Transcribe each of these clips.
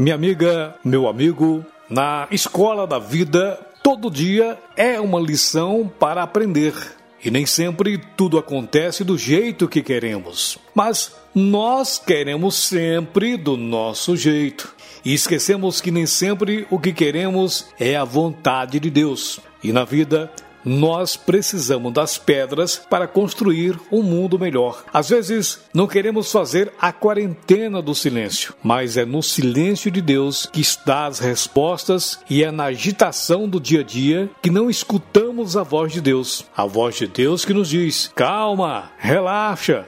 Minha amiga, meu amigo, na escola da vida, todo dia é uma lição para aprender. E nem sempre tudo acontece do jeito que queremos. Mas nós queremos sempre do nosso jeito. E esquecemos que nem sempre o que queremos é a vontade de Deus. E na vida, nós precisamos das pedras para construir um mundo melhor. Às vezes, não queremos fazer a quarentena do silêncio, mas é no silêncio de Deus que está as respostas e é na agitação do dia a dia que não escutamos a voz de Deus. A voz de Deus que nos diz: calma, relaxa.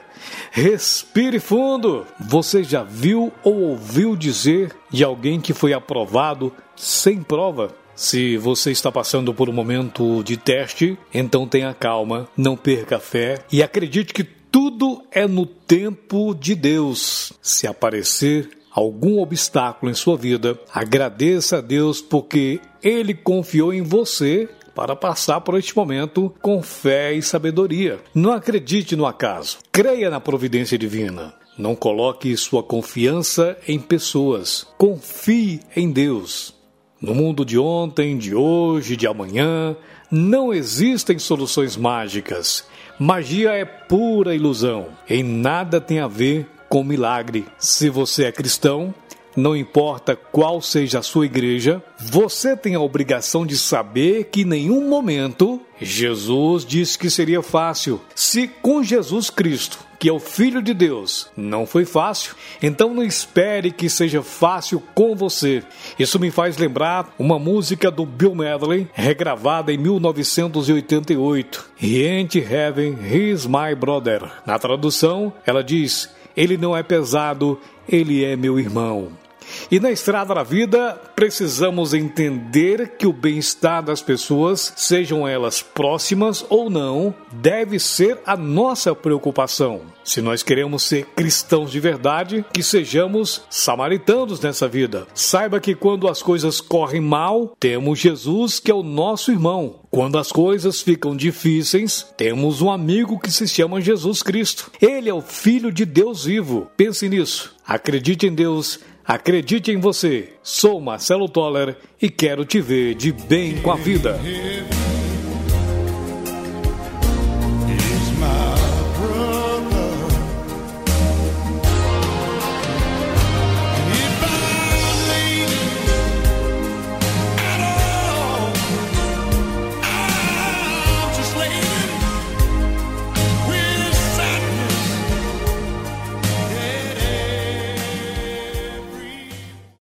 Respire fundo. Você já viu ou ouviu dizer de alguém que foi aprovado sem prova? Se você está passando por um momento de teste, então tenha calma, não perca a fé e acredite que tudo é no tempo de Deus. Se aparecer algum obstáculo em sua vida, agradeça a Deus porque Ele confiou em você para passar por este momento com fé e sabedoria. Não acredite no acaso, creia na providência divina. Não coloque sua confiança em pessoas, confie em Deus. No mundo de ontem, de hoje, de amanhã, não existem soluções mágicas. Magia é pura ilusão. Em nada tem a ver com milagre. Se você é cristão, não importa qual seja a sua igreja, você tem a obrigação de saber que em nenhum momento Jesus disse que seria fácil. Se com Jesus Cristo, que é o Filho de Deus, não foi fácil, então não espere que seja fácil com você. Isso me faz lembrar uma música do Bill Medley, regravada em 1988. He ain't heaven, he's my brother. Na tradução, ela diz: Ele não é pesado, ele é meu irmão. E na estrada da vida, precisamos entender que o bem-estar das pessoas, sejam elas próximas ou não, deve ser a nossa preocupação. Se nós queremos ser cristãos de verdade, que sejamos samaritanos nessa vida. Saiba que quando as coisas correm mal, temos Jesus que é o nosso irmão. Quando as coisas ficam difíceis, temos um amigo que se chama Jesus Cristo. Ele é o Filho de Deus vivo. Pense nisso. Acredite em Deus Acredite em você. Sou Marcelo Toller e quero te ver de bem com a vida.